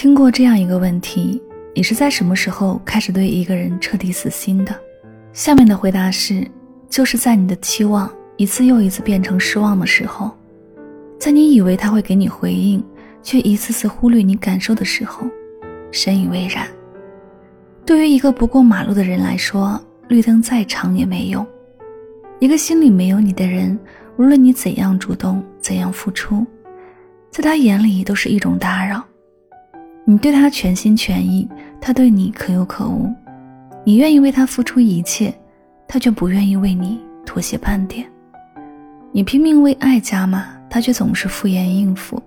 听过这样一个问题：你是在什么时候开始对一个人彻底死心的？下面的回答是：就是在你的期望一次又一次变成失望的时候，在你以为他会给你回应，却一次次忽略你感受的时候，深以为然。对于一个不过马路的人来说，绿灯再长也没用。一个心里没有你的人，无论你怎样主动，怎样付出，在他眼里都是一种打扰。你对他全心全意，他对你可有可无。你愿意为他付出一切，他却不愿意为你妥协半点。你拼命为爱加码，他却总是敷衍应付。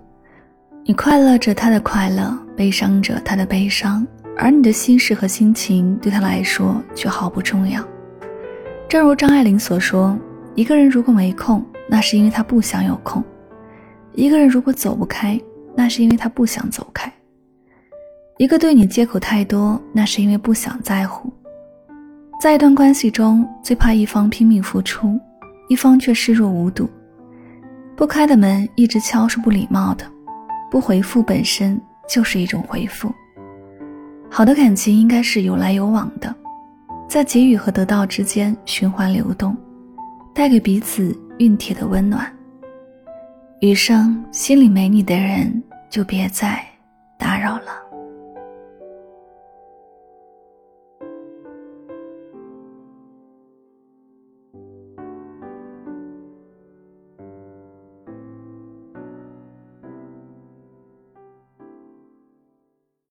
你快乐着他的快乐，悲伤着他的悲伤，而你的心事和心情对他来说却毫不重要。正如张爱玲所说：“一个人如果没空，那是因为他不想有空；一个人如果走不开，那是因为他不想走开。”一个对你借口太多，那是因为不想在乎。在一段关系中，最怕一方拼命付出，一方却视若无睹。不开的门一直敲是不礼貌的，不回复本身就是一种回复。好的感情应该是有来有往的，在给予和得到之间循环流动，带给彼此熨帖的温暖。余生心里没你的人，就别再打扰了。